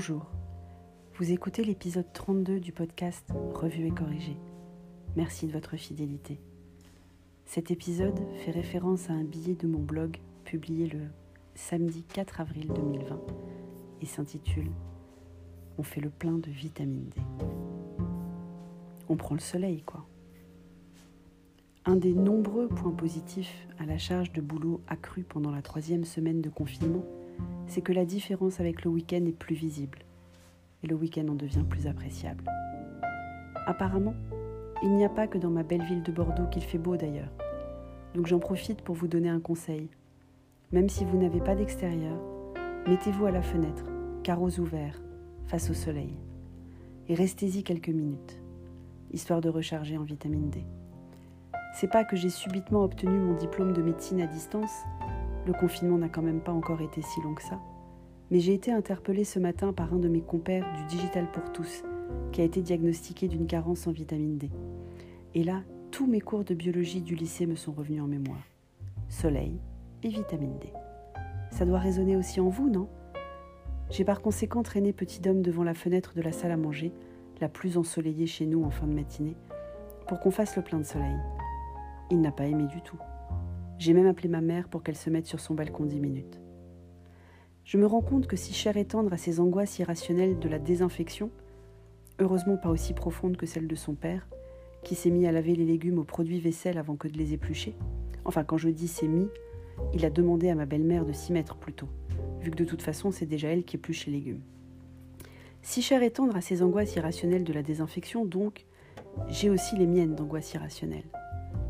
Bonjour, vous écoutez l'épisode 32 du podcast Revue et corrigé. Merci de votre fidélité. Cet épisode fait référence à un billet de mon blog publié le samedi 4 avril 2020 et s'intitule On fait le plein de vitamine D. On prend le soleil, quoi. Un des nombreux points positifs à la charge de boulot accrue pendant la troisième semaine de confinement, c'est que la différence avec le week-end est plus visible et le week-end en devient plus appréciable. Apparemment, il n'y a pas que dans ma belle ville de Bordeaux qu'il fait beau d'ailleurs. Donc j'en profite pour vous donner un conseil. Même si vous n'avez pas d'extérieur, mettez-vous à la fenêtre, carreaux ouverts, face au soleil, et restez-y quelques minutes, histoire de recharger en vitamine D. C'est pas que j'ai subitement obtenu mon diplôme de médecine à distance, le confinement n'a quand même pas encore été si long que ça, mais j'ai été interpellée ce matin par un de mes compères du Digital pour tous, qui a été diagnostiqué d'une carence en vitamine D. Et là, tous mes cours de biologie du lycée me sont revenus en mémoire. Soleil et vitamine D. Ça doit résonner aussi en vous, non? J'ai par conséquent traîné petit homme devant la fenêtre de la salle à manger, la plus ensoleillée chez nous en fin de matinée, pour qu'on fasse le plein de soleil. Il n'a pas aimé du tout. J'ai même appelé ma mère pour qu'elle se mette sur son balcon dix minutes. Je me rends compte que si cher et tendre à ces angoisses irrationnelles de la désinfection, heureusement pas aussi profonde que celle de son père, qui s'est mis à laver les légumes au produit vaisselle avant que de les éplucher, enfin quand je dis s'est mis, il a demandé à ma belle-mère de s'y mettre plutôt, vu que de toute façon c'est déjà elle qui épluche les légumes. Si cher et tendre à ces angoisses irrationnelles de la désinfection, donc, j'ai aussi les miennes d'angoisses irrationnelles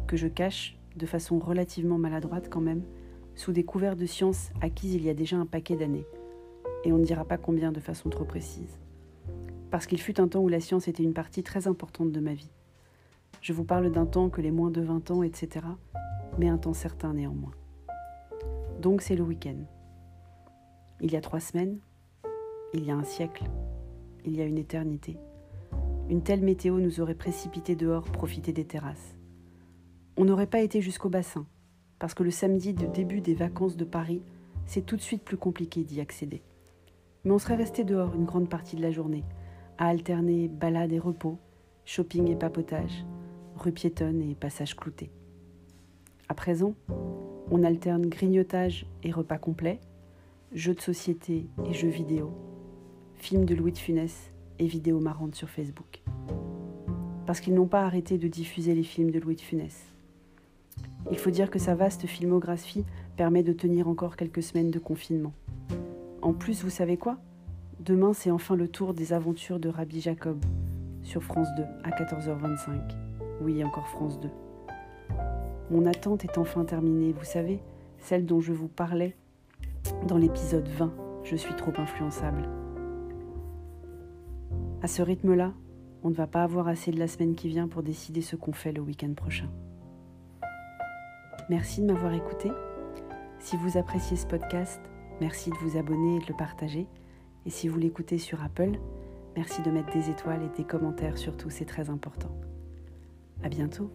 que je cache, de façon relativement maladroite quand même, sous des couverts de science acquises il y a déjà un paquet d'années, et on ne dira pas combien de façon trop précise. Parce qu'il fut un temps où la science était une partie très importante de ma vie. Je vous parle d'un temps que les moins de 20 ans, etc., mais un temps certain néanmoins. Donc c'est le week-end. Il y a trois semaines, il y a un siècle, il y a une éternité. Une telle météo nous aurait précipité dehors profiter des terrasses. On n'aurait pas été jusqu'au bassin, parce que le samedi de début des vacances de Paris, c'est tout de suite plus compliqué d'y accéder. Mais on serait resté dehors une grande partie de la journée, à alterner balade et repos, shopping et papotage, rue piétonne et passage clouté. À présent, on alterne grignotage et repas complet, jeux de société et jeux vidéo, films de Louis de Funès et vidéos marrantes sur Facebook. Parce qu'ils n'ont pas arrêté de diffuser les films de Louis de Funès. Il faut dire que sa vaste filmographie permet de tenir encore quelques semaines de confinement. En plus, vous savez quoi? Demain, c'est enfin le tour des aventures de Rabbi Jacob sur France 2 à 14h25. Oui, encore France 2. Mon attente est enfin terminée, vous savez, celle dont je vous parlais dans l'épisode 20. Je suis trop influençable. À ce rythme-là, on ne va pas avoir assez de la semaine qui vient pour décider ce qu'on fait le week-end prochain. Merci de m'avoir écouté. Si vous appréciez ce podcast, merci de vous abonner et de le partager. Et si vous l'écoutez sur Apple, merci de mettre des étoiles et des commentaires surtout, c'est très important. À bientôt.